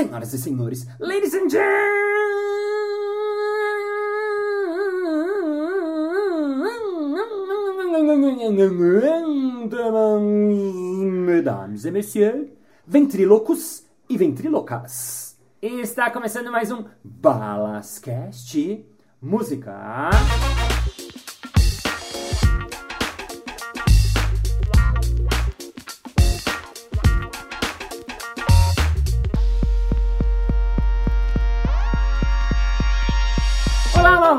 Senhoras e senhores, ladies and gentlemen, mesdames et messieurs, ventrílocos e ventrílocas. Está começando mais um Balascast Música.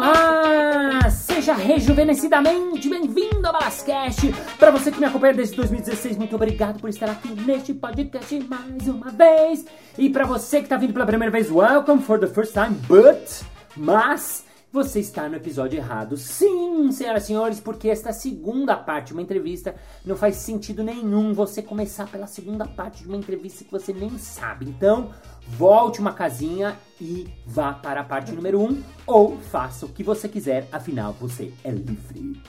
Olá! Seja rejuvenescidamente bem-vindo ao Balascast. Para você que me acompanha desde 2016, muito obrigado por estar aqui neste podcast mais uma vez. E para você que está vindo pela primeira vez, welcome for the first time, but, mas você está no episódio errado. Sim, senhoras e senhores, porque esta segunda parte de uma entrevista não faz sentido nenhum você começar pela segunda parte de uma entrevista que você nem sabe. Então, volte uma casinha e vá para a parte número 1 um, ou faça o que você quiser, afinal você é livre.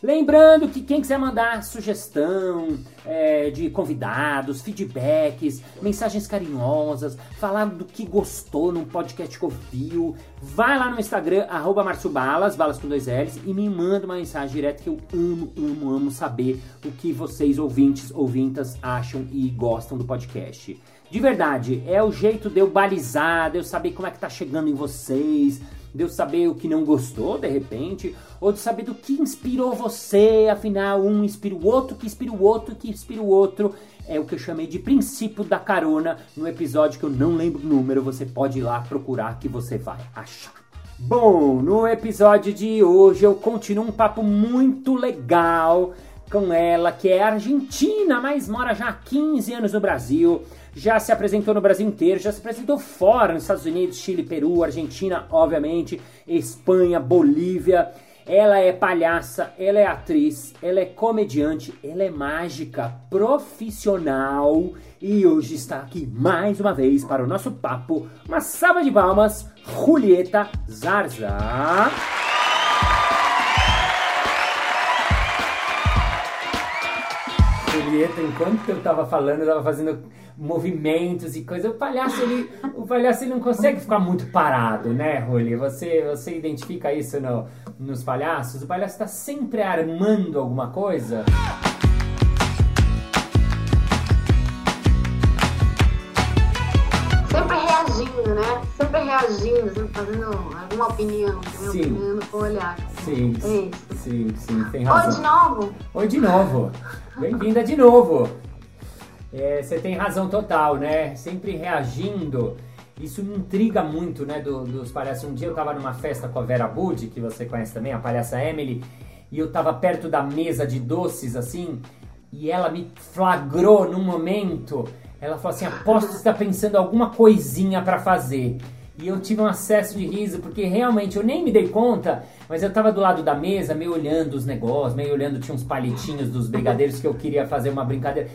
Lembrando que quem quiser mandar sugestão é, de convidados, feedbacks, mensagens carinhosas, falar do que gostou num podcast que ouviu, vai lá no Instagram, arroba Balas, balas com dois L's, e me manda uma mensagem direta que eu amo, amo, amo saber o que vocês, ouvintes, ouvintas, acham e gostam do podcast. De verdade, é o jeito de eu balizar, de eu saber como é que tá chegando em vocês, de eu saber o que não gostou de repente, ou de saber do que inspirou você, afinal, um inspira o outro, que inspira o outro, que inspira o outro. É o que eu chamei de princípio da carona no episódio que eu não lembro o número, você pode ir lá procurar que você vai achar. Bom, no episódio de hoje eu continuo um papo muito legal com ela, que é argentina, mas mora já há 15 anos no Brasil já se apresentou no Brasil inteiro, já se apresentou fora, nos Estados Unidos, Chile, Peru, Argentina, obviamente, Espanha, Bolívia. Ela é palhaça, ela é atriz, ela é comediante, ela é mágica profissional e hoje está aqui mais uma vez para o nosso papo. Uma salva de palmas, Julieta Zarza. Julieta, enquanto eu tava falando, eu tava fazendo movimentos e coisa. O palhaço, ele, o palhaço ele não consegue ficar muito parado, né, Ruli? Você, você identifica isso no, nos palhaços? O palhaço está sempre armando alguma coisa. Sempre reagindo, né? Sempre reagindo, sempre fazendo alguma opinião, também Sim. opinando com o olhar. Sim, É sim, sim, tem Oi, razão. de novo? Oi de novo. Bem-vinda de novo. É, você tem razão total, né? Sempre reagindo. Isso me intriga muito, né, do- dos palhaços. Um dia eu tava numa festa com a Vera Bud, que você conhece também, a palhaça Emily, e eu tava perto da mesa de doces, assim, e ela me flagrou num momento. Ela falou assim: aposto que você tá pensando alguma coisinha pra fazer. E eu tive um acesso de riso, porque realmente eu nem me dei conta, mas eu tava do lado da mesa, meio olhando os negócios, meio olhando, tinha uns palitinhos dos brigadeiros que eu queria fazer uma brincadeira.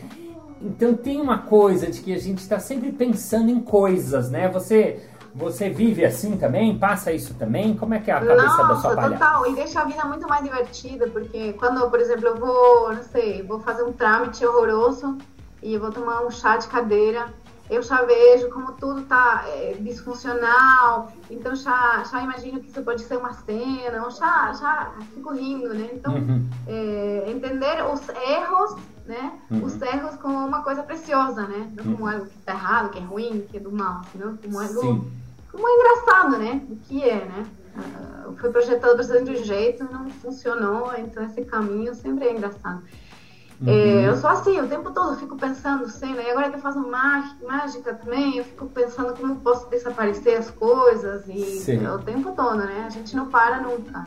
Então tem uma coisa de que a gente está sempre pensando em coisas, né? Você você vive assim também? Passa isso também? Como é que é a cabeça da sua Nossa, palhaça? total. E deixa a vida muito mais divertida, porque quando, por exemplo, eu vou, não sei, vou fazer um trâmite horroroso e eu vou tomar um chá de cadeira, eu já vejo como tudo tá é, disfuncional, então já, já imagino que isso pode ser uma cena, eu já, já fico rindo, né? Então, Uhum. é, entender os erros, né? Uhum. Os erros como uma coisa preciosa, né? Não como algo que tá errado, que é ruim, que é do mal, não como algo Sim. como é engraçado, né? O que é, né? Ah, foi projetado para ser de um jeito, não funcionou, então esse caminho sempre é engraçado. Uhum. É, eu sou assim, o tempo todo fico pensando cena, e agora que eu faço má- mágica também, eu fico pensando como posso desaparecer as coisas, e Sim. é o tempo todo, né? A gente não para nunca.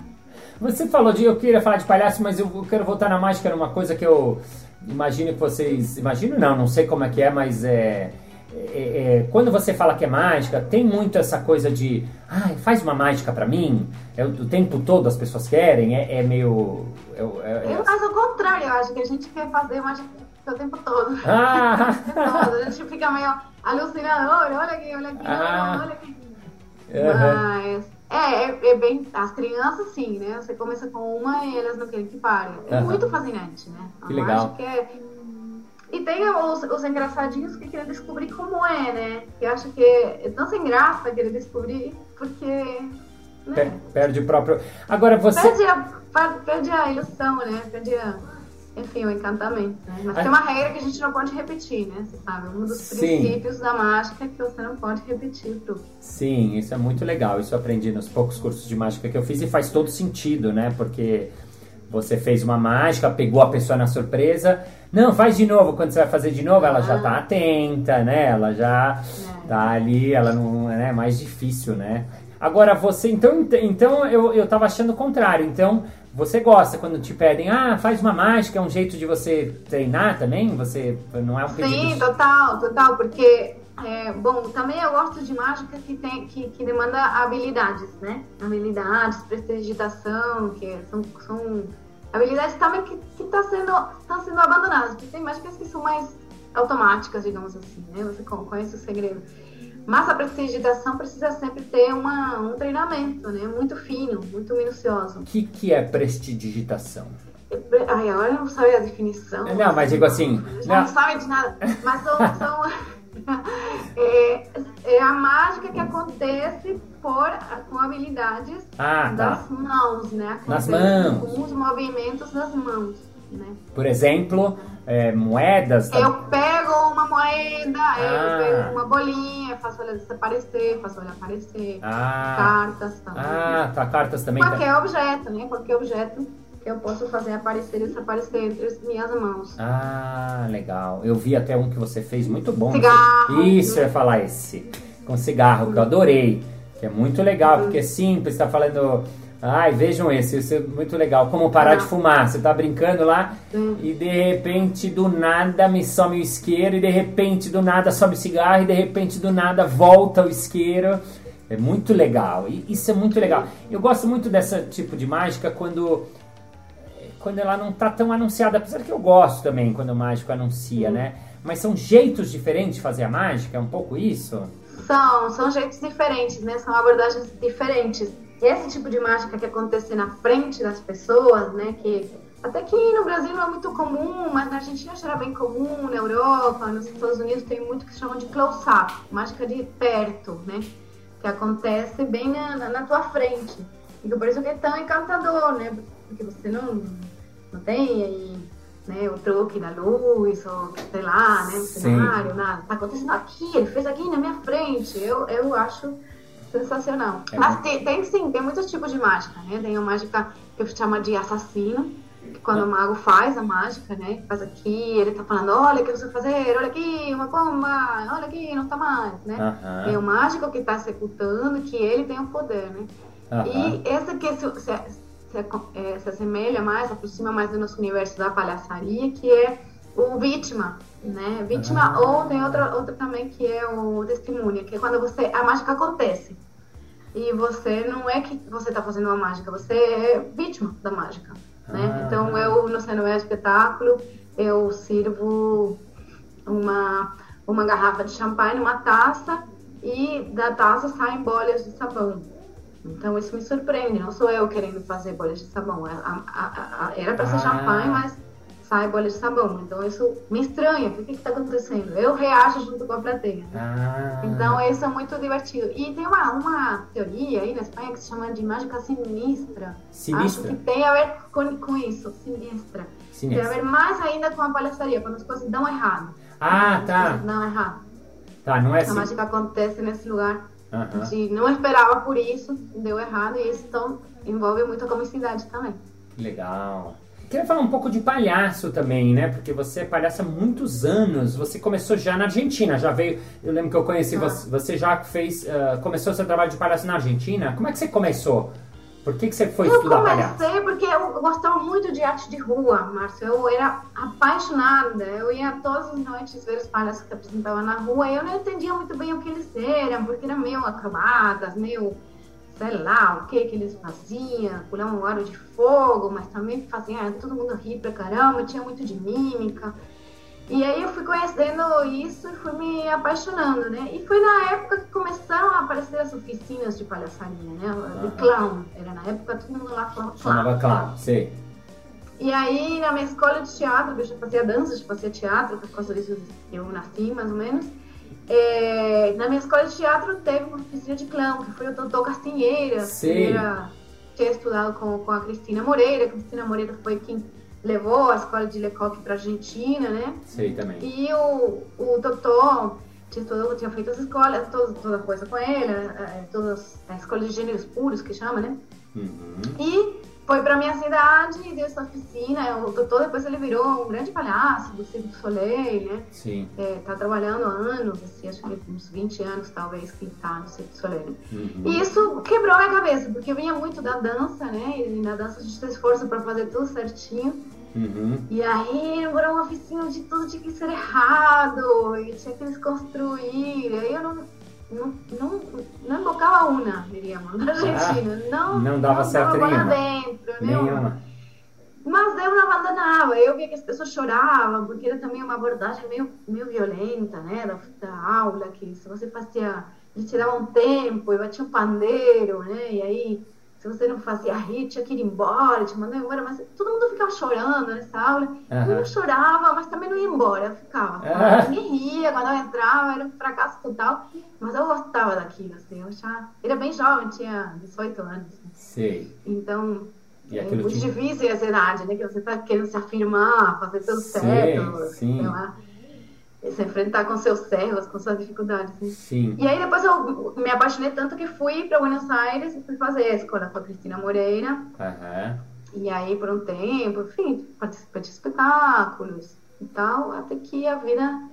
Você falou de. Eu queria falar de palhaço, mas eu quero voltar na mágica numa coisa que eu imagino que vocês. Imagino não, não sei como é que é, mas é. é- é, quando você fala que é mágica, tem muito essa coisa de. Ai, faz uma mágica pra mim. É, o tempo todo as pessoas querem, é, é meio. é- é- é- Eu faço o contrário, eu acho que a gente quer fazer mágica o tempo todo. Ah! O tempo todo. A gente fica meio alucinado, olha, olha aqui, olha aqui, Ah. olha aqui. Aham. Mas é, é, é bem. As crianças sim, né? Você começa com uma e elas não querem que pare. É Aham. muito fascinante, né? A Que legal. é, E tem os, os engraçadinhos que querem descobrir como é, né? Que acha que é tão sem graça querer descobrir, porque. Né? Perde o próprio. Agora você. Perde a, perde a ilusão, né? Perde a enfim, o encantamento. Né? Mas tem uma regra que a gente não pode repetir, né? Você sabe, um dos Sim. princípios da mágica é que você não pode repetir o truque. Sim, isso é muito legal. Isso eu aprendi nos poucos cursos de mágica que eu fiz e faz todo sentido, né? Porque você fez uma mágica, pegou a pessoa na surpresa. Não, faz de novo. Quando você vai fazer de novo, ela ah. já tá atenta, né? Ela já é. tá ali, ela não é né? mais difícil, né? Agora você, então, então eu, eu tava achando o contrário. Então, você gosta quando te pedem, ah, faz uma mágica, é um jeito de você treinar também? Você não é um pedido... Sim, total, total, porque, é, bom, também eu gosto de mágica que, tem, que, que demanda habilidades, né? Habilidades, prestidigitação, que são, são habilidades também que estão tá sendo, tá sendo abandonadas, porque tem mágicas que são mais automáticas, digamos assim, né? Você conhece o segredo. Mas a prestidigitação precisa sempre ter uma, um treinamento, né? Muito fino, muito minucioso. O que, que é prestidigitação? Ai, agora eu não sabe a definição. Não, mas digo assim... Já não, não sabe de nada. Mas são... são é, é, a mágica que acontece por, com habilidades ah, tá. das mãos, né? Acontece Nas mãos. Com os movimentos das mãos, né? Por exemplo é, moedas? Tá? Eu pego uma moeda, ah. eu pego uma bolinha, faço ela desaparecer, faço ela aparecer. Ah. Cartas também. Ah, tá, cartas também. Qualquer tá. objeto, né? Qualquer objeto que eu posso fazer aparecer e desaparecer entre as minhas mãos. Ah, legal. Eu vi até um que você fez muito bom. Cigarro. Isso, eu ia falar esse. Com cigarro, que eu adorei. Que é muito legal, porque é simples, tá falando Ai, vejam esse, isso é muito legal. Como parar de fumar. Você tá brincando lá e de repente do nada me some o isqueiro e de repente do nada sobe o cigarro e de repente do nada volta o isqueiro. É muito legal. E isso é muito legal. Eu gosto muito dessa tipo de mágica quando quando ela não tá tão anunciada, apesar que eu gosto também quando o mágico anuncia, né? Mas são jeitos diferentes de fazer a mágica, é um pouco isso? São, são jeitos diferentes, né? São abordagens diferentes esse tipo de mágica que acontece na frente das pessoas, né, que até que no Brasil não é muito comum, mas na Argentina já era bem comum, na Europa, nos Estados Unidos tem muito que se chama de close-up, mágica de perto, né, que acontece bem na, na, na tua frente. E por isso que é tão encantador, né, porque você não, não tem aí né, o truque da luz, ou sei lá, né, no cenário, nada. Tá acontecendo aqui, ele fez aqui na minha frente. Eu, eu acho Sensacional. É Mas tem, tem, sim, tem muitos tipos de mágica, né? Tem a mágica que eu chamo de assassino, que quando o mago faz a mágica, né? Faz aqui, ele tá falando, olha o que você vai fazer, olha aqui, uma pomba, olha aqui, não tá mais, né? Uhum. Tem o mágico que tá executando, que ele tem o poder, né? Uhum. E esse que se, se, se, é, se assemelha mais, aproxima mais do nosso universo da palhaçaria, que é o vítima, né? Vítima ou tem outra, outra também que é o testemunha, que é quando você a mágica acontece e você não é que você está fazendo uma mágica, você é vítima da mágica, né? Ah. Então eu no cenoé espetáculo eu sirvo uma uma garrafa de champanhe, uma taça e da taça saem bolhas de sabão. Então isso me surpreende, não sou eu querendo fazer bolhas de sabão. A, era para ser ah. champanhe, mas sai bolha de sabão. Então isso me estranha, o que está acontecendo? Eu reajo junto com a plateia. Né? Ah. Então isso é muito divertido. E tem uma, uma teoria aí na Espanha que se chama de mágica sinistra. Sinistra? Acho que tem a ver com, com isso, sinistra. sinistra. Tem a ver mais ainda com a palhaçaria, quando as coisas dão errado. Ah, tá. Dão errado. Tá, não é assim. A mágica acontece nesse lugar. Uh. A gente não esperava por isso, deu errado, e isso então, envolve muita comicidade também. Legal. Queria falar um pouco de palhaço também, né? Porque você é palhaço há muitos anos. Você começou já na Argentina, já veio. Eu lembro que eu conheci ah. você, você já fez. Uh, começou seu trabalho de palhaço na Argentina. Como é que você começou? Por que, que você foi eu estudar palhaço? Eu comecei porque eu gostava muito de arte de rua, Márcio. Eu era apaixonada. Eu ia todas as noites ver os palhaços que apresentavam na rua. E eu não entendia muito bem o que eles eram, porque eram meio acrobatas, meio sei lá o que que eles faziam, pular um aro de fogo, mas também faziam todo mundo rir pra caramba, tinha muito de mímica. E aí eu fui conhecendo isso e fui me apaixonando, né? E foi na época que começaram a aparecer as oficinas de palhaçaria, né? De clown. Era na época todo mundo lá falava clown. Chamava clown, sei. E aí, na minha escola de teatro, que eu já fazia dança, já fazia teatro, por causa disso eu nasci, mais ou menos. É, na minha escola de teatro teve uma oficina de clown, que foi o Totó Castinheira. Sim. tinha estudado com, com a Cristina Moreira. A Cristina Moreira foi quem levou a escola de Lecoq para Argentina, né? Sei também. E o, o Totó tinha, estudado, tinha feito as escolas, toda, toda coisa com ele, todas as escolas de gêneros puros, que chama, né? Uhum. E foi para minha cidade e deu essa oficina. O Totó depois ele virou um grande palhaço do Cirque du Soleil, né? Sim. É, tá trabalhando há anos, assim, acho que uns 20 anos talvez que tá no Cirque du Soleil. Uhum. E isso quebrou a minha cabeça, porque eu vinha muito da dança, né? E na dança a gente tem esforço para fazer tudo certinho. Uhum. E aí, agora uma oficina de tudo tinha que ser errado, e tinha que desconstruir. Aí eu não, não, não, não embocava uma, diríamos, na Argentina. não, não dava certo dava nenhuma. dentro, né? Nenhuma. Mas eu não abandonava, eu via que as pessoas choravam, porque era também uma abordagem meio, meio violenta, né, da, da aula, que se você fazia, eles tiravam um tempo e batia um pandeiro, né, e aí se você não fazia rir, tinha que ir embora, te mandava embora, mas todo mundo ficava chorando nessa aula. Uhum. Eu não chorava, mas também não ia embora, eu ficava. Uhum. Ninguém ria quando eu entrava, era um fracasso total, mas eu gostava daquilo, assim, eu já era bem jovem, tinha 18 anos. Assim. Sei. Então, é muito tinha- difícil essa idade, né? Que você tá querendo se afirmar, fazer tudo certo, sim. sei lá. E se enfrentar com seus erros, com suas dificuldades. né? Sim. E aí depois eu me apaixonei tanto que fui para Buenos Aires e fui fazer a escola com a Cristina Moreira. Aham. E aí por um tempo, enfim, participei de espetáculos e tal, até que a vida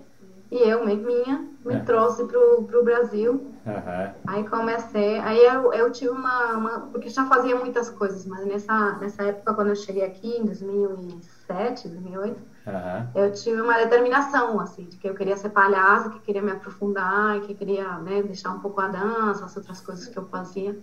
e eu, minha, me É. trouxe pro, pro Brasil. Aham. Aí comecei, aí eu, eu tive uma, uma, porque já fazia muitas coisas, mas nessa, nessa época quando eu cheguei aqui, em 2007, 2008, Aham. eu tive uma determinação, assim, de que eu queria ser palhaça, que queria me aprofundar, que queria, né, deixar um pouco a dança, as outras coisas que eu fazia.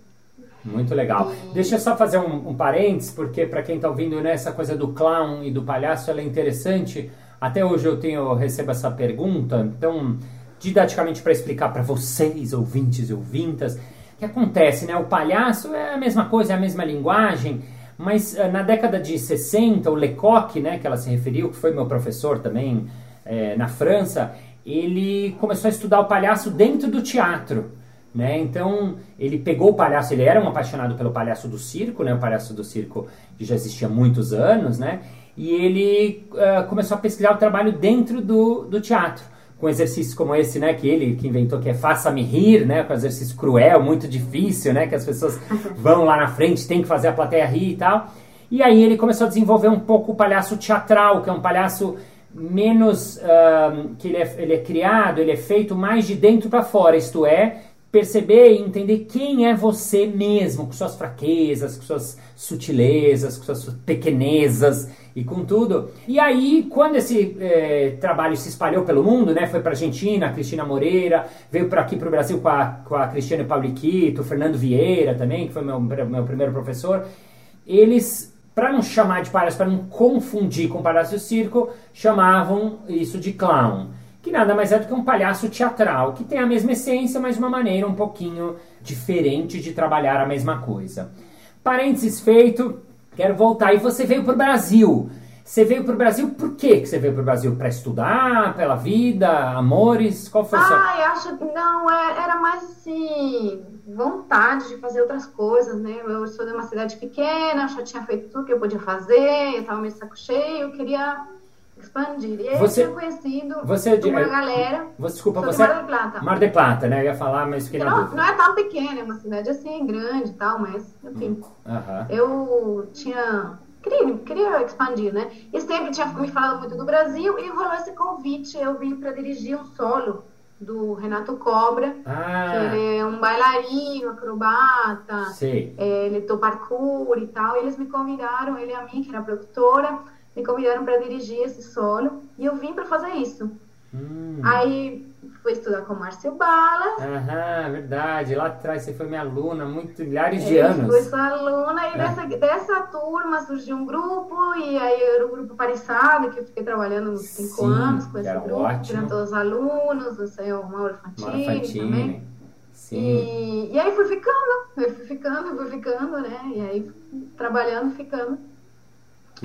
Muito legal. Deixa eu só fazer um, um parênteses, porque para quem está ouvindo né, essa coisa do clown e do palhaço, ela é interessante. Até hoje eu tenho eu recebo essa pergunta, então, didaticamente para explicar para vocês, ouvintes e ouvintas, o que acontece, né? O palhaço é a mesma coisa, é a mesma linguagem, mas eh, na década de 60, o Lecoq, né, que ela se referiu, que foi meu professor também eh, na França, ele começou a estudar o palhaço dentro do teatro né? Então ele pegou o palhaço, ele era um apaixonado pelo palhaço do circo, né? O palhaço do circo que já existia há muitos anos, né? E ele ah, começou a pesquisar o trabalho dentro do, do teatro, com exercícios como esse, né? Que ele que inventou, que é faça-me rir, né? Com exercício cruel, muito difícil, né? Que as pessoas vão lá na frente, tem que fazer a plateia rir e tal. E aí ele começou a desenvolver um pouco o palhaço teatral, que é um palhaço menos ah, que ele é, ele é criado, ele é feito mais de dentro para fora, isto é, perceber e entender quem é você mesmo, com suas fraquezas, com suas sutilezas, com suas pequenezas e com tudo. E aí, quando esse eh, trabalho se espalhou pelo mundo, né, foi para Argentina, a Cristina Moreira, veio para aqui para o Brasil com a, com a Cristiane Pauliquito, Fernando Vieira também, que foi meu, meu primeiro professor, eles, para não chamar de palhaço, para não confundir com palhaço circo, chamavam isso de clown que nada mais é do que um palhaço teatral, que tem a mesma essência, mas uma maneira um pouquinho diferente de trabalhar a mesma coisa. Parênteses feito, quero voltar. E você veio para o Brasil. Você veio para o Brasil por quê que você veio para o Brasil? Para estudar, pela vida, amores? Qual foi o seu... Ah, eu acho não, é- era mais assim, vontade de fazer outras coisas, né? Eu sou de uma cidade pequena, já tinha feito tudo que eu podia fazer, eu tava meio saco cheio, eu queria expandir. E Você- eu tinha conhecido você é de- uma galera. Você, desculpa, de você... Mar del Plata. Mar de Plata, né? Eu ia falar, mas fiquei Não, não é tão pequena, é uma cidade assim, grande e tal, mas, enfim. Aham. Eu tinha. Queria, queria expandir, né? E sempre tinha me falado muito do Brasil e rolou esse convite. Eu vim para dirigir um solo do Renato Cobra, que Ah, ele é um bailarino, acrobata, sei. é, ele do parkour e tal. E eles me convidaram, ele e a mim, que era produtora, me convidaram para dirigir esse solo. E eu vim para fazer isso. Hum. Aí fui estudar com o Márcio Bala. Aham, verdade. Lá atrás você foi minha aluna, muito, milhares de Eu anos. fui sua aluna e É. dessa, dessa turma surgiu um grupo e aí era o grupo Parisado, que eu fiquei trabalhando uns cinco anos com esse grupo, ótimo. eram todos alunos, o senhor Mauro Fantini, Mauro também. Fantini. Sim. E, e aí fui ficando, eu fui ficando, fui ficando, né? E aí trabalhando, ficando.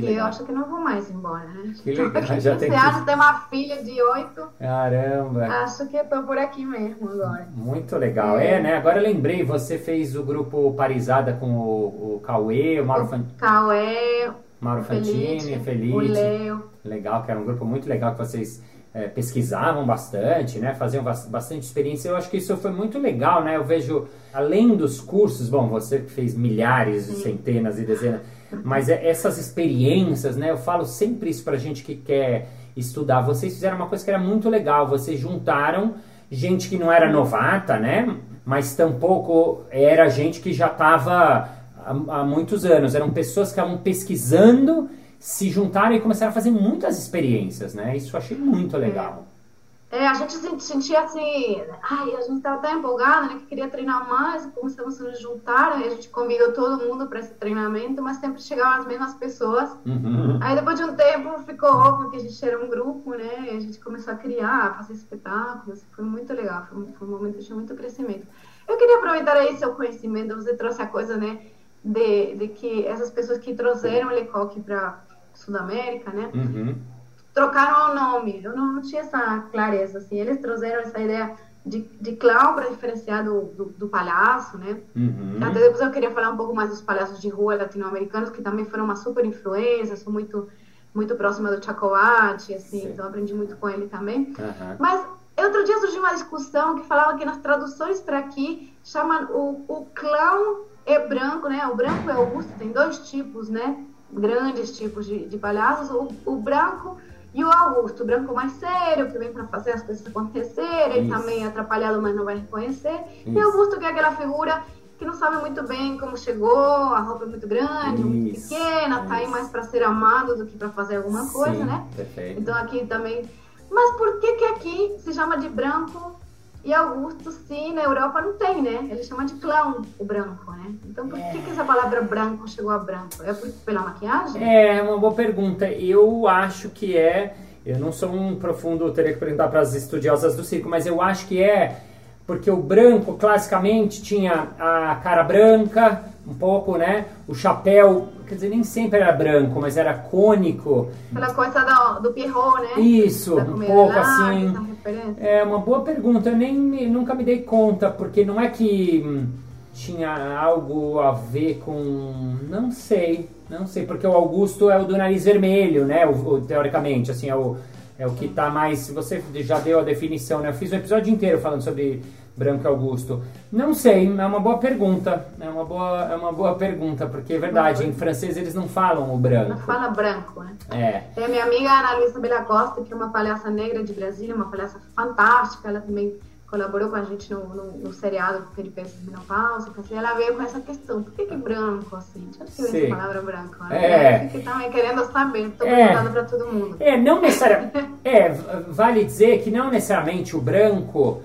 Que eu acho que não vou mais embora, né? Que legal, já tem anos, tem uma filha de oito. Caramba! Acho que eu tô por aqui mesmo agora. Muito legal. É, é né? Agora eu lembrei, você fez o grupo Parisada com o, o Cauê, o Mauro Fantini. Cauê, Mauro Fantini, Feliz. O Leo. Legal, que era um grupo muito legal que vocês é, pesquisavam bastante, né? Faziam bastante experiência. Eu acho que isso foi muito legal, né? Eu vejo, além dos cursos, bom, você fez milhares, Sim. centenas e dezenas, mas é, essas experiências, né? Eu falo sempre isso pra gente que quer estudar. Vocês fizeram uma coisa que era muito legal. Vocês juntaram gente que não era novata, né? Mas tampouco era gente que já estava há, há muitos anos. Eram pessoas que estavam pesquisando se juntaram e começaram a fazer muitas experiências, né? Isso eu achei muito legal. É, a gente se sentia assim, ai, a gente estava tão empolgada, né, que queria treinar mais, começamos a nos juntar, aí a gente convidou todo mundo para esse treinamento, mas sempre chegavam as mesmas pessoas. Uhum. Aí depois de um tempo ficou óbvio que a gente era um grupo, né, e a gente começou a criar, a fazer espetáculos, foi muito legal, foi, foi um momento de muito crescimento. Eu queria aproveitar aí seu conhecimento, você trouxe a coisa, né, de, de que essas pessoas que trouxeram o Lecoque para Sudamérica, né? Uhum. Trocaram o nome. Eu não, não, tinha essa clareza, assim. Eles trouxeram essa ideia de, de clown para diferenciar do, do, do, palhaço, né? Uhum. Até depois eu queria falar um pouco mais dos palhaços de rua latino-americanos, que também foram uma super influência, sou muito, muito próxima do Chacoate, assim, Sim. então aprendi muito com ele também. Uhum. Mas outro dia surgiu uma discussão que falava que nas traduções para aqui chama o, o clown é branco, né? O branco é Augusto, tem dois tipos, né? Grandes tipos de, de palhaços, o, o, branco e o Augusto. O branco mais sério, que vem para fazer as coisas acontecerem, Isso. também atrapalhado, mas não vai reconhecer. Isso. E Augusto, que é aquela figura que não sabe muito bem como chegou, a roupa é muito grande, Isso. muito pequena, tá aí mais para ser amado do que para fazer alguma coisa, Sim, né? Perfeito. Então aqui também. Mas por que que aqui se chama de branco e Augusto, sim, na Europa não tem, né? Ele chama de clown o branco, né? Então por que, que essa palavra branco chegou a branco? É por, pela maquiagem? É, uma boa pergunta. Eu acho que é. Eu não sou um profundo, teria que perguntar para as estudiosas do circo, mas eu acho que é porque o branco classicamente tinha a cara branca, um pouco, né? O chapéu, quer dizer, nem sempre era branco, mas era cônico. Aquela coisa do, do Pierrot, né? Isso, um pouco lá, assim. É uma boa pergunta, eu nem nunca me dei conta, porque não é que hum, tinha algo a ver com. Não sei, não sei, porque o Augusto é o do nariz vermelho, né? O, o teoricamente, assim, é o é o que está mais. Você já deu a definição, né? Eu fiz um episódio inteiro falando sobre Branco Augusto. Não sei, é uma boa pergunta. É uma boa, é uma boa pergunta, porque é verdade, em francês eles não falam o branco. Não fala branco, né? É. Tem a minha amiga Ana Luísa Bela Costa, que é uma palhaça negra de Brasília, uma palhaça fantástica. Ela também colaborou com a gente no, no, no seriado Peripécias de Menopausa, assim, ela veio com essa questão, por que, que branco, assim? Já tive essa palavra branco, né? É. Fiquei também querendo saber, estou é. perguntando para todo mundo. É, não necessariamente, é, vale dizer que não necessariamente o branco,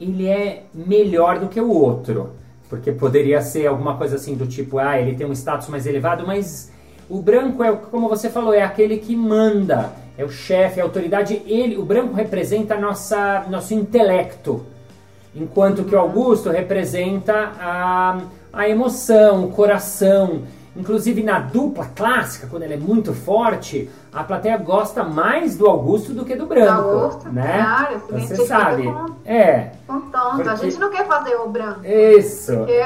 ele é melhor do que o outro, porque poderia ser alguma coisa assim do tipo, ah, ele tem um status mais elevado, mas o branco é, como você falou, é aquele que manda, é o chefe, a autoridade. Ele, o branco representa nossa, nosso intelecto, enquanto que o Augusto representa a, a emoção, o coração. Inclusive na dupla clássica, quando ela é muito forte, a plateia gosta mais do Augusto do que do branco. Augusto, né? Claro, então, você sabe. Com, é. Com tonto. Porque... A gente não quer fazer o branco. Isso. Porque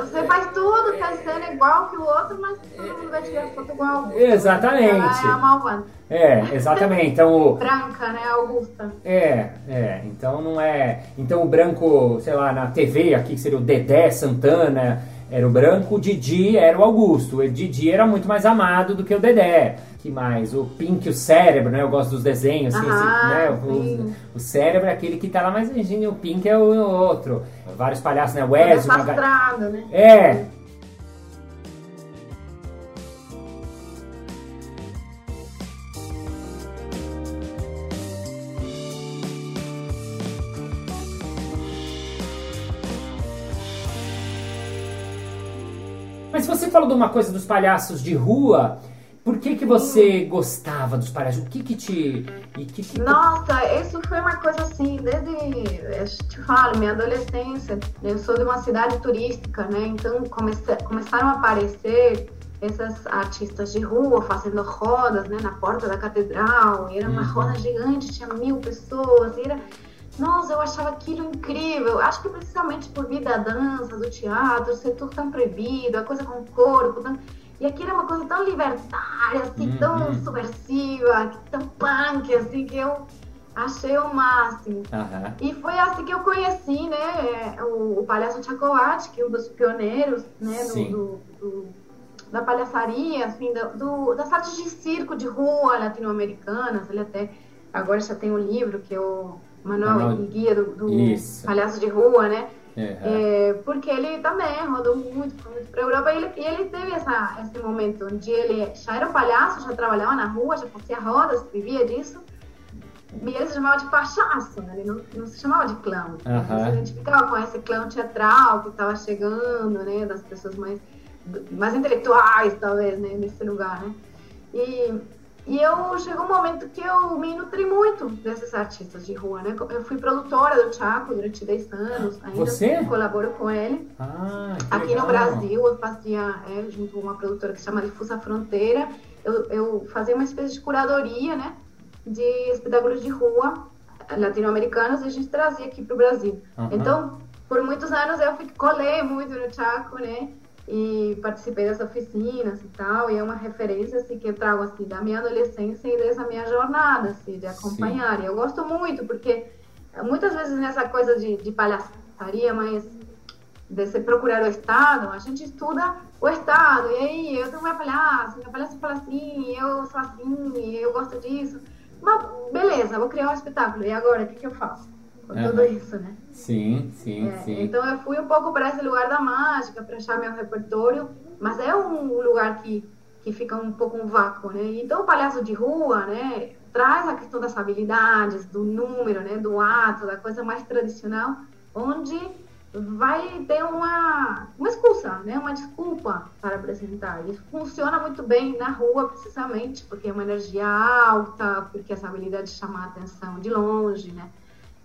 você faz tudo, quer ser igual que o outro, mas todo mundo vai tirar foto igual. Exatamente. Ela é a malvada. É, exatamente. Então, o... Branca, né? Augusta. É, é. Então não é. Então o branco, sei lá, na TV aqui, que seria o Dedé Santana era o branco, o Didi era o Augusto. O Didi era muito mais amado do que o Dedé. Que mais? O Pink, o cérebro, né? Eu gosto dos desenhos, assim, ah, né? O, o, cérebro é aquele que tá lá, mas o Pink é o outro. Vários palhaços, né? O Ezio. É né? É. falou de uma coisa dos palhaços de rua. Por que, que você gostava dos palhaços? O que que te... Que, que... Nossa, isso foi uma coisa assim, desde, eu te falo, minha adolescência, eu sou de uma cidade turística, né? Então comece, começaram a aparecer essas artistas de rua fazendo rodas né, na porta da catedral. E era uma uhum. roda gigante, tinha mil pessoas. E era... Nossa, eu achava aquilo incrível. Acho que precisamente por vir da dança, do teatro, ser tudo tão proibido, a coisa com o corpo. Tão... E aqui era uma coisa tão libertária, assim, uhum. tão subversiva, tão punk, assim, que eu achei o máximo. Uhum. E foi assim que eu conheci, né, o, o Palhaço Tchaikovsky, que é um dos pioneiros, né, do, do, do, da palhaçaria, assim, do, das artes de circo de rua latino-americanas. Ele até, agora já tem um livro que é Manual... e Guia do, do Palhaço de Rua, né, Uhum. É, porque ele também rodou muito, muito para a Europa e ele, ele teve essa, esse momento onde ele já era um palhaço, já trabalhava na rua, já fazia rodas, vivia disso. E ele se chamava de pachaço, né? ele não, não, se chamava de clown. Uhum. Ele se identificava com esse clown teatral que estava chegando, né? Das pessoas mais, mais intelectuais, talvez, né? Nesse lugar, né? E e eu chegou um momento que eu me nutri muito desses artistas de rua, né? Eu fui produtora do Chaco durante 10 anos, ainda Você? colaboro com ele. Ah, Aqui legal. no Brasil eu fazia, é, junto com uma produtora que se chama Difusa Fronteira, eu, eu fazia uma espécie de curadoria, né? De espetáculos de rua latino-americanos e a gente trazia aqui para o Brasil. Uhum. Então, por muitos anos eu colei muito no Chaco, né? E participei das oficinas e tal, e é uma referência assim, que eu trago assim, da minha adolescência e dessa minha jornada, assim, de acompanhar. Sim. E eu gosto muito, porque muitas vezes nessa coisa de, de palhaçaria, mas de se procurar o Estado, a gente estuda o Estado, e aí eu sou uma palhaça, minha palhaça fala assim, eu sou assim, eu gosto disso. Mas beleza, vou criar um espetáculo, e agora, o que, que eu faço? Com uhum. tudo isso, né? Sim, sim, é, sim. Então eu fui um pouco para esse lugar da mágica, para achar meu repertório, mas é um lugar que, que fica um pouco um vácuo, né? Então o palhaço de rua, né, traz a questão das habilidades, do número, né, do ato, da coisa mais tradicional, onde vai ter uma, uma excusa, né? uma desculpa para apresentar. Isso funciona muito bem na rua, precisamente, porque é uma energia alta, porque essa habilidade chama a atenção de longe, né?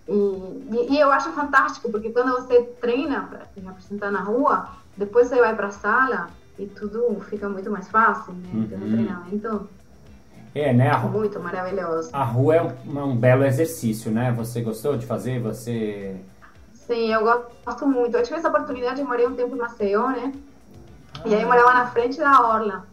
E, e, eu acho fantástico, porque quando você treina para apresentar na rua, depois você vai para a sala e tudo fica muito mais fácil, né? Uhum. Um treinamento é, né? A, muito maravilhoso. A rua é um, um, belo exercício, né? Você gostou de fazer? Você... Sim, eu gosto muito. Eu tive essa oportunidade, de morar um tempo em Maceió, né? Ah. E aí eu morava na frente da Orla.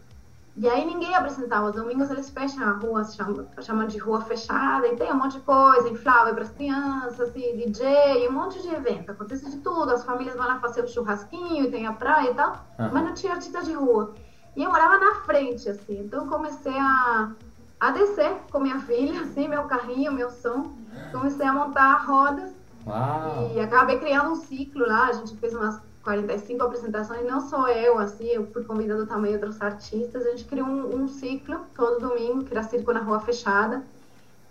E aí ninguém apresentava. Os domingos eles fecham a rua, chamam, chamam de rua fechada, e tem um monte de coisa, inflável para as crianças, assim, DJ, um monte de evento. Acontece de tudo. As famílias vão lá fazer o churrasquinho, e tem a praia e tal, uhum. mas não tinha artista de rua. E eu morava na frente, assim. Então comecei a, a descer com minha filha, assim, meu carrinho, meu som. Comecei a montar rodas. Uau. E acabei criando um ciclo lá. A gente fez umas 45 apresentações, não só eu, assim, eu fui convidando também outros artistas, a gente criou um, um ciclo todo domingo, que era Circo na Rua Fechada,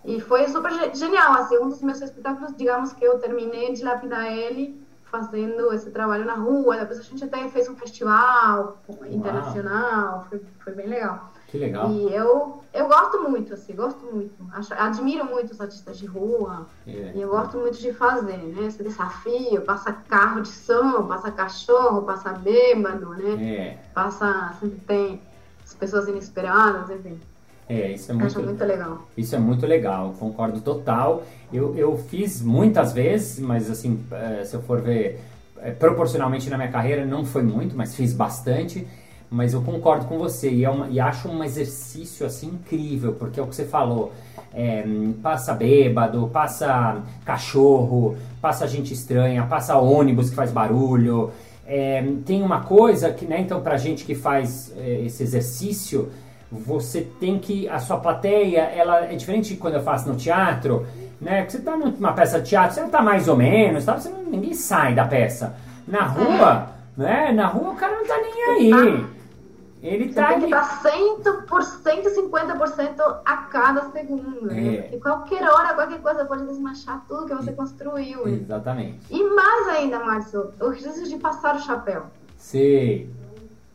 e foi super genial, assim, um dos meus espetáculos, digamos que eu terminei de lapidar ele fazendo esse trabalho na rua, depois a gente até fez um festival Uau. internacional, foi, foi bem legal. Que legal. E eu, eu gosto muito, assim, gosto muito. Acho, admiro muito os artistas de rua. É. E eu gosto muito de fazer, né? Esse desafio, passa carro de som, passa cachorro, passa bêbado, né? É. Passa, sempre tem as pessoas inesperadas, enfim. É, isso é muito, muito legal. Isso é muito legal, concordo total. Eu, eu fiz muitas vezes, mas assim, eh, se eu for ver eh, proporcionalmente na minha carreira, não foi muito, mas fiz bastante mas eu concordo com você e, é uma, e acho um exercício assim incrível, porque é o que você falou. É, passa bêbado, passa cachorro, passa gente estranha, passa ônibus que faz barulho. É, tem uma coisa que, né, então, pra gente que faz é, esse exercício, você tem que. A sua plateia, ela é diferente de quando eu faço no teatro, né? Porque você tá numa peça de teatro, você não tá mais ou menos, tá? Você não, ninguém sai da peça. Na rua, né? Na rua o cara não tá nem aí. Ele tá tem que estar 100%, 150% a cada segundo. Né? É. Né? Porque qualquer hora, qualquer coisa pode desmanchar tudo que você construiu. Exatamente. E mais ainda, Márcio, o exercício de passar o chapéu. Sim.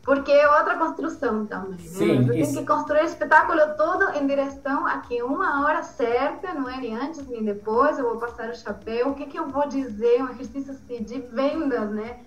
Porque é outra construção também. Né? Sim, você isso... tem que construir o espetáculo todo em direção a que uma hora certa, não é nem antes nem depois, eu vou passar o chapéu. O que, que eu vou dizer? Um exercício assim, de vendas, né?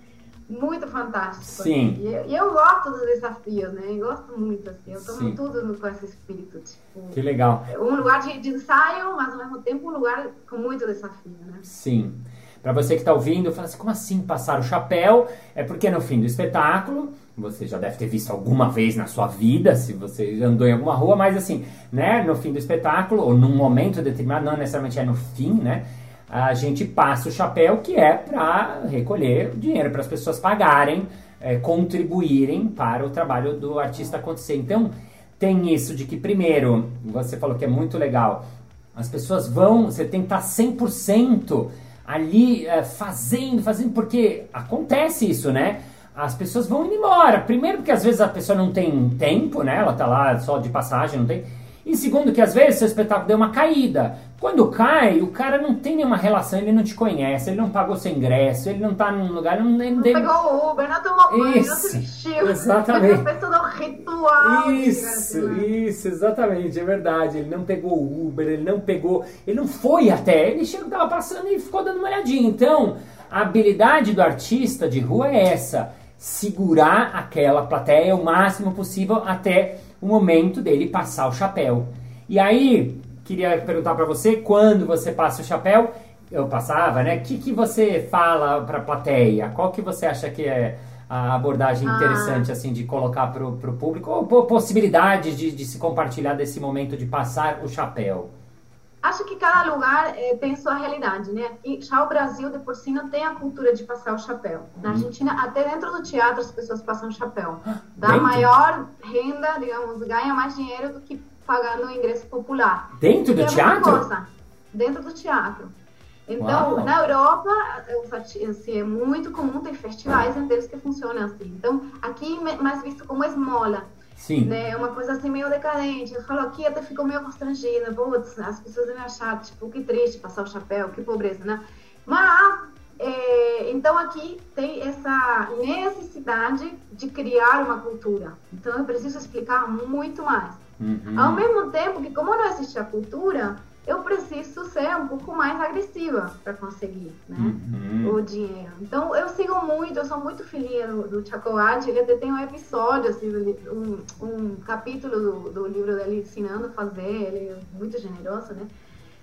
Muito fantástico. Sim. E eu, eu gosto dos desafios, né? Eu gosto muito, assim. Eu tomo Sim. tudo no- com esse espírito. Tipo, Que legal. um lugar de, de ensaio, mas ao mesmo tempo um lugar com muito desafio, né? Sim. Para você que está ouvindo, fala assim, como assim passar o chapéu? É porque no fim do espetáculo, você já deve ter visto alguma vez na sua vida, se você andou em alguma rua, mas assim, né, no fim do espetáculo, ou num momento determinado, não necessariamente é no fim, né, a gente passa o chapéu que é para recolher dinheiro, para as pessoas pagarem, é, contribuírem para o trabalho do artista acontecer. Então, tem isso de que, primeiro, você falou que é muito legal, as pessoas vão, você tem que estar 100% ali eh, fazendo, fazendo, porque acontece isso, né? As pessoas vão indo embora. Primeiro, porque às vezes a pessoa não tem tempo, né? Ela tá lá só de passagem, não tem. E segundo, que às vezes seu espetáculo deu uma caída. Quando cai, o cara não tem nenhuma relação, ele não te conhece, ele não pagou seu ingresso, ele não tá num lugar, ele não, ele não Não deve- pegou o Uber, não tomou banho, não Isso, se vestiu. exatamente. Não fez todo um ritual. Isso, né? isso, exatamente, é verdade. Ele não pegou o Uber, ele não pegou, ele não foi até, ele chegou, tava passando e ficou dando uma olhadinha. Então, a habilidade do artista de rua é essa: segurar aquela plateia o máximo possível até o momento dele passar o chapéu. E aí, queria perguntar pra você, quando você passa o chapéu, eu passava, né? O que, que você fala pra plateia? Qual que você acha que é a abordagem Ah. interessante, assim, de colocar pro, pro público? Ou po- possibilidades de, de se compartilhar desse momento de passar o chapéu? Acho que cada lugar eh, tem sua realidade, né? E já o Brasil, de por si, não tem a cultura de passar o chapéu. Na Argentina, até dentro do teatro, as pessoas passam o chapéu. Dá Dentro? maior renda, digamos, ganha mais dinheiro do que pagando o ingresso popular. Dentro do E é teatro? coisa, dentro do teatro. Então, Uau. na Europa, assim, é muito comum ter festivais inteiros que funcionam assim. Então, aqui é mais visto como esmola Sim. né? É uma coisa assim meio decadente. Eu falo aqui até fico meio constrangida. Putz, as pessoas devem achar, tipo, que triste passar o chapéu, que pobreza, né? Mas, é, então aqui tem essa necessidade de criar uma cultura. Então eu preciso explicar muito mais. Uhum. Ao mesmo tempo que, como não existe a cultura, eu preciso ser um pouco mais agressiva para conseguir, né? Uhum. o dinheiro. Então, eu sigo muito, eu sou muito filhinha do, do Chacoate, ele até tem um episódio, assim, um, um capítulo do, do livro dele ensinando a fazer, ele é muito generoso, né?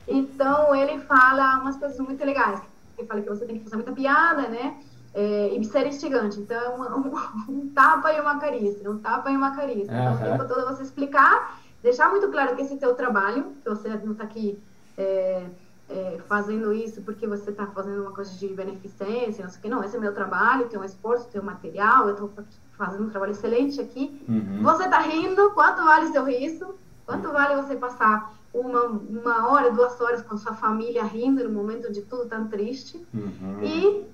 Então, ele fala umas coisas muito legais. Ele fala que você tem que fazer muita piada, né? É, e ser instigante. Então, um, um, tapa e uma carícia, um tapa e uma carícia. Então, o tempo todo você explicar, deixar muito claro que esse é teu trabalho, que você não está aqui é, é, fazendo isso porque você está fazendo uma coisa de beneficência, não sei o que. Não, esse é meu trabalho, tem um esforço, tem um material, eu estou fazendo um trabalho excelente aqui. Uhum. Você está rindo, quanto vale seu riso? Quanto vale você passar uma, uma hora, duas horas com sua família rindo no momento de tudo tão triste? Uhum. E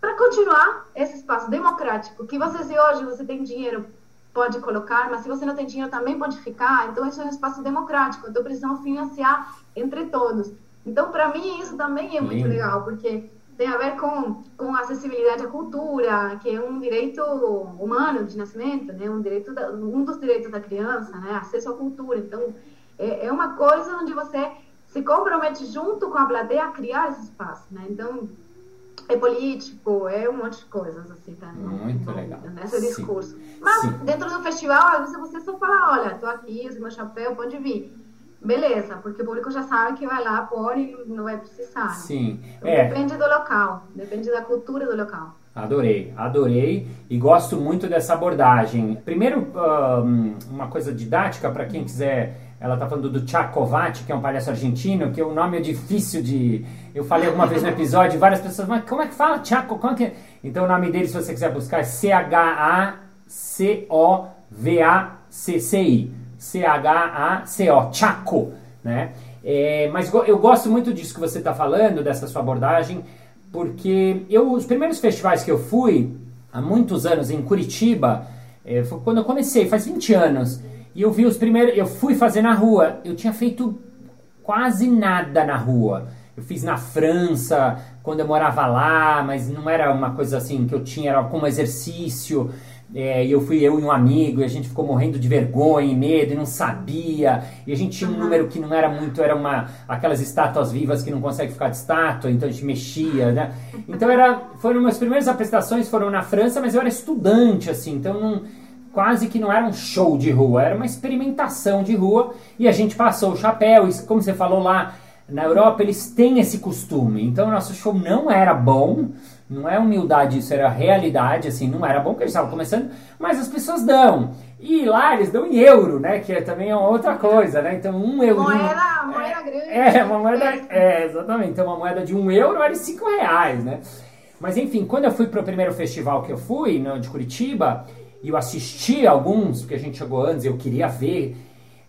para continuar esse espaço democrático, que você se hoje você tem dinheiro pode colocar, mas se você não tem dinheiro também pode ficar. Então isso é um espaço democrático. Então precisamos financiar entre todos. Então para mim isso também é muito legal, porque tem a ver com, com acessibilidade à cultura, que é um direito humano de nascimento, né? Um direito da, um dos direitos da criança, né? Acesso à cultura. Então é, é uma coisa onde você se compromete junto com a plateia a criar esse espaço, né? Então é político, é um monte de coisas assim, tá? Muito legal. Nesse Sim. discurso. Mas Sim. dentro do festival, às vezes você só fala, olha, tô aqui, esse meu chapéu, pode vir. Beleza, porque o público já sabe que vai lá, pôr e não vai precisar. né? Sim. Então, É, Depende do local, depende da cultura do local. Adorei, adorei e gosto muito dessa abordagem. Primeiro, uma coisa didática para quem quiser. Ela tá falando do Tchakovati, que é um palhaço argentino, que o nome é difícil de. Eu falei alguma vez no episódio, várias pessoas, mas como é que fala Tchaco? Como é que é? Então o nome dele, se você quiser buscar, é C-H-A-C-O-V-A-C-C-I. C-H-A-C-O, Chaco, né? É, mas eu gosto muito disso que você está falando, dessa sua abordagem, porque eu, os primeiros festivais que eu fui, há muitos anos, em Curitiba, é, foi quando eu comecei, faz 20 anos, e eu vi os primeiros, eu fui fazer na rua, eu tinha feito quase nada na rua. Eu fiz na França, quando eu morava lá, mas não era uma coisa assim que eu tinha, era como exercício. É, e eu fui eu e um amigo, e a gente ficou morrendo de vergonha e medo e não sabia. E a gente tinha um número que não era muito, era uma aquelas estátuas vivas que não consegue ficar de estátua, então a gente mexia, né? Então era, foram minhas primeiras apresentações foram na França, mas eu era estudante assim, então não, quase que não era um show de rua, era uma experimentação de rua e a gente passou o chapéu, e como você falou lá, na Europa eles têm esse costume. Então o nosso show não era bom, não é humildade, isso era realidade, assim, não era bom porque eles estavam começando, mas as pessoas dão. E lá eles dão em euro, né? Que é também é uma outra coisa, né? Então um euro. Moeda, moeda grande. É, uma moeda. É, exatamente. Então uma moeda de um euro vale cinco reais, né? Mas enfim, quando eu fui para o primeiro festival que eu fui, no, de Curitiba, e eu assisti alguns, porque a gente chegou antes, eu queria ver.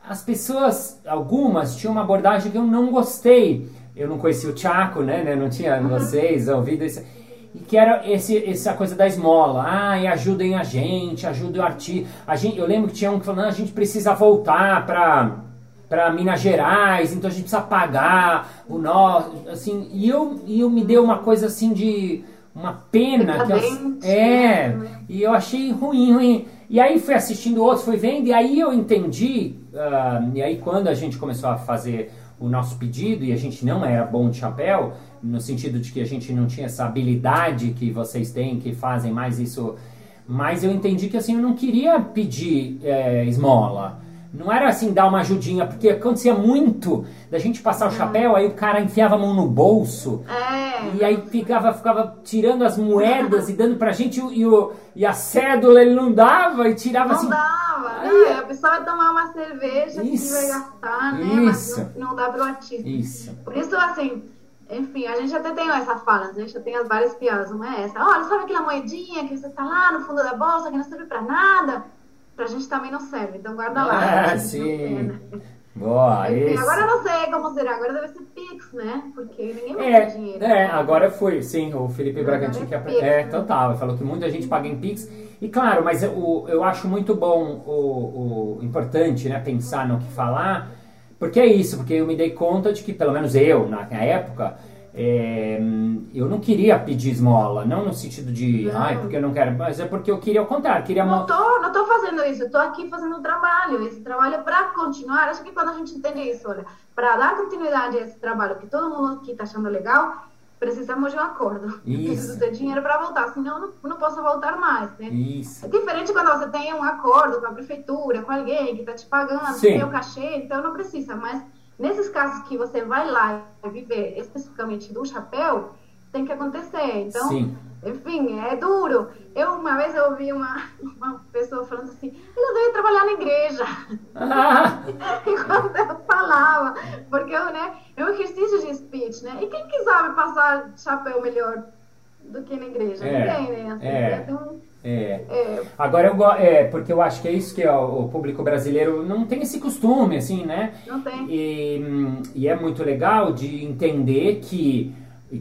As pessoas, algumas, tinham uma abordagem que eu não gostei. Eu não conhecia o Chaco, né? né não tinha vocês ouvido isso e que era esse, essa coisa da esmola. Ah, e ajudem a gente, ajudem o artista. A gente, eu lembro que tinha um que falou, a gente precisa voltar para para Minas Gerais, então a gente precisa pagar o nosso, assim, e eu, e eu me deu uma coisa assim de uma pena que eu, é, né? e eu achei ruim, ruim. E aí fui assistindo outros, fui vendo, e aí eu entendi, uh, e aí quando a gente começou a fazer o nosso pedido, e a gente não era bom de chapéu, no sentido de que a gente não tinha essa habilidade que vocês têm, que fazem mais isso. Mas eu entendi que assim, eu não queria pedir é, esmola. Não era assim dar uma ajudinha, porque acontecia muito da gente passar o chapéu, aí o cara enfiava a mão no bolso. É. E aí ficava, ficava tirando as moedas e dando pra gente e, o, e a cédula ele não dava e tirava não assim. Não dava. Aí, a pessoa vai tomar uma cerveja isso. que vai gastar, né? Isso. Mas não, não dá pro artista. Isso. Por isso, assim, enfim, a gente até tem essa fala, a gente já tem as várias piadas, uma é essa. Olha, sabe aquela moedinha que você tá lá no fundo da bolsa, que não serve pra nada? Pra gente também não serve, então guarda lá. Ah, sim. Boa, Enfim, agora eu não sei como será, agora deve ser Pix, né? Porque ninguém vai é, ter dinheiro. É, agora foi, sim, o Felipe Bragantini que é, Pix, é né? total, falou que muita gente paga em Pix. E claro, mas eu, eu acho muito bom, o, o importante, né, pensar no que falar, porque é isso, porque eu me dei conta de que, pelo menos eu, na época, é, eu não queria pedir esmola, não no sentido de, não. ai, porque eu não quero, mas é porque eu queria ao contrário, queria Não tô, não tô fazendo isso, eu tô aqui fazendo um trabalho, esse trabalho é para continuar. Acho que quando a gente entende isso, olha, para dar continuidade a esse trabalho que todo mundo aqui tá achando legal, precisamos de um acordo. Isso. Preciso ter dinheiro para voltar, senão eu não, não posso voltar mais. Né? Isso. É diferente quando você tem um acordo com a prefeitura, com alguém que está te pagando, Sim. tem o cachê, então não precisa. Mas nesses casos que você vai lá e viver especificamente do chapéu, tem que acontecer. Então, Sim. enfim, é duro. Eu uma vez eu ouvi uma, uma pessoa falando assim, eu devia trabalhar na igreja. Ah. Enquanto eu falava, porque eu, né, é um exercício de speech, né? E quem que sabe passar chapéu melhor do que na igreja? É. Ninguém, né? Assim, é. Então, é. é. Agora eu é porque eu acho que é isso que ó, o público brasileiro não tem esse costume, assim, né? Não tem. E, e é muito legal de entender que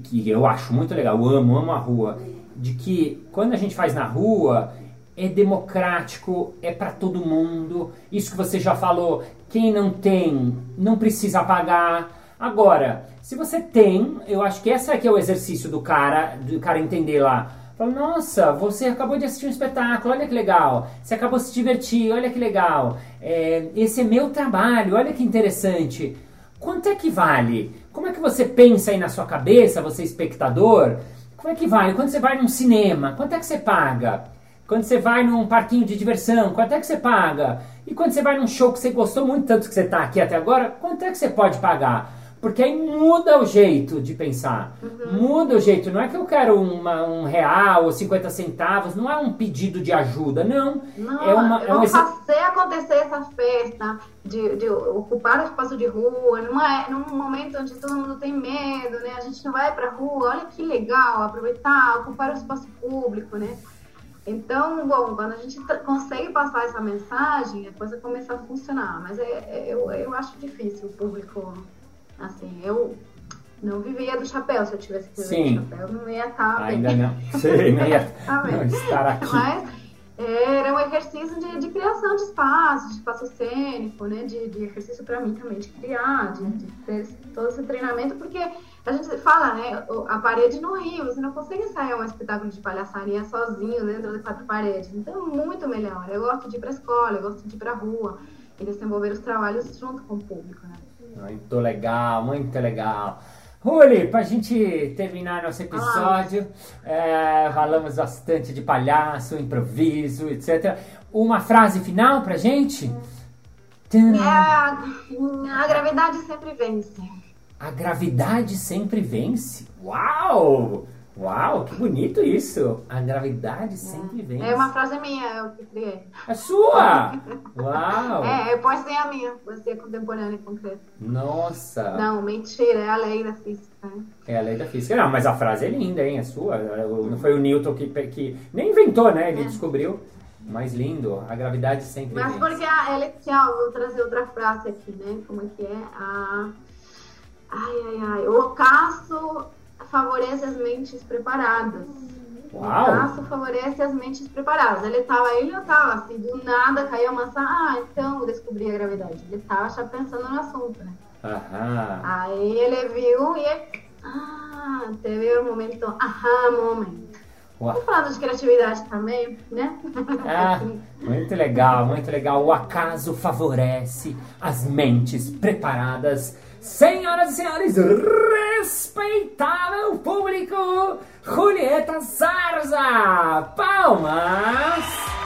que eu acho muito legal, eu amo, amo a rua, de que quando a gente faz na rua é democrático, é para todo mundo. Isso que você já falou, quem não tem não precisa pagar. Agora, se você tem, eu acho que esse aqui é o exercício do cara, do cara entender lá Fala, nossa, você acabou de assistir um espetáculo, olha que legal. Você acabou de se divertir, olha que legal. É, esse é meu trabalho, olha que interessante. Quanto é que vale? Como é que você pensa aí na sua cabeça, você espectador? Como é que vale? Quando você vai num cinema, quanto é que você paga? Quando você vai num parquinho de diversão, quanto é que você paga? E quando você vai num show que você gostou muito tanto que você está aqui até agora, quanto é que você pode pagar? Porque aí muda o jeito de pensar. Uhum. Muda o jeito. Não é que eu quero uma, um real ou 50 centavos, não é um pedido de ajuda, não. Não, é uma, é um fazer acontecer essa festa, de, de, ocupar o espaço de rua, numa, num momento onde todo mundo tem medo, né? A gente não vai pra rua, olha que legal, aproveitar, ocupar o espaço público, né? Então, bom, quando a gente consegue passar essa mensagem, a coisa começa a funcionar. Mas é, é, eu, eu acho difícil o público Assim, eu não vivia do chapéu. Se eu tivesse que viver do chapéu, não ia estar Ainda bem. não. Sei, não ia não estar aqui. Mas era um exercício de, de criação de espaço, de espaço cênico, né? De, de exercício para mim também, de criar, de, de, ter todo esse treinamento, porque A gente fala, né? A parede no Rio, você não consegue ensaiar um espetáculo de palhaçaria sozinho dentro de quatro paredes. Então, muito melhor. Eu gosto de ir para a escola, eu gosto de ir para a rua e desenvolver os trabalhos junto com o público, né? Muito legal, muito legal. Ruli, pra gente terminar nosso episódio, é, falamos bastante de palhaço, improviso, etc. Uma frase final pra gente? É, a gravidade sempre vence. A gravidade sempre vence? Uau! Uau, que bonito isso! A gravidade sempre vence. É uma frase minha, eu que criei. É sua? Uau! É, é poesia minha, poesia contemporânea e concreta. Nossa! Não, mentira, é a lei da física. Né? É a lei da física. Não, mas a frase é linda, hein? É sua. Não foi o Newton que, que nem inventou, né? Ele é. descobriu. Mais lindo, a gravidade sempre Mas vence. porque a, ela, tchau, vou trazer outra frase aqui, né? Como é que é? A... Ai, ai, ai. O ocaso favorece as mentes preparadas. Uau. O ocaso favorece as mentes preparadas. Ele tava, ele não tava assim, do nada caiu a maçã, ah, então eu descobri a gravidade. Ele tava já pensando no assunto, né? Aham. Aí ele viu e ele, ah, teve o um momento, aham, moment. Vamos falar de criatividade também, né? Ah, muito legal, muito legal. O acaso favorece as mentes preparadas Senhoras e senhores, respeitável público, Julieta Zarza! Palmas!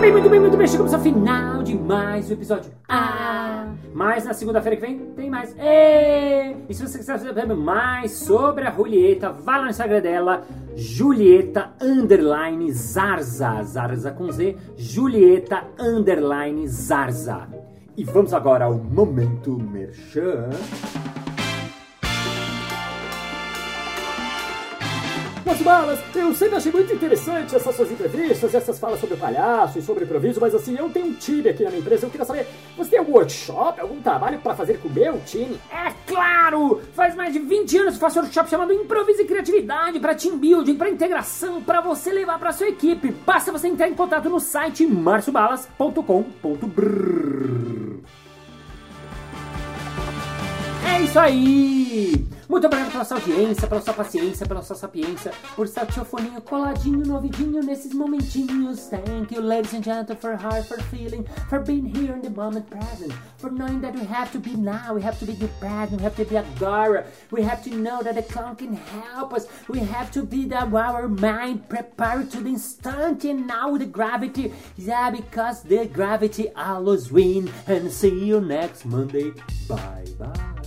Muito bem, muito bem, muito bem. Chegamos ao final de mais um episódio. Ah! Mas na segunda-feira que vem tem mais. E, se você quiser saber mais sobre a Julieta, vá lá no Instagram dela, Julieta Underline Zarza. Zarza com Z, Julieta Underline Zarza. E vamos agora ao Momento Merchan. Mas balas, eu sempre achei muito interessante essas suas entrevistas, essas falas sobre palhaço e sobre improviso, mas assim, eu tenho um time aqui na minha empresa, eu queria saber, você tem algum workshop, algum trabalho para fazer com o meu time? É claro! Faz mais de 20 anos que faço workshop chamado Improviso e Criatividade para team building, para integração, para você levar para sua equipe. Basta você entrar em contato no site marciobalas.com.br. É isso aí! Muito obrigado pela sua audiência, pela sua paciência, pela sua sapiência, por estar com seu foninho coladinho no ouvidinho nesses momentinhos. Thank you, ladies and gentlemen, for heart, for feeling, for being here in the moment present, for knowing that we have to be now, we have to be the present, we have to be agora, we have to know that the clown can help us, we have to be the, our mind prepared to the instant and now the gravity, yeah, because the gravity always win. And see you next Monday. Bye bye.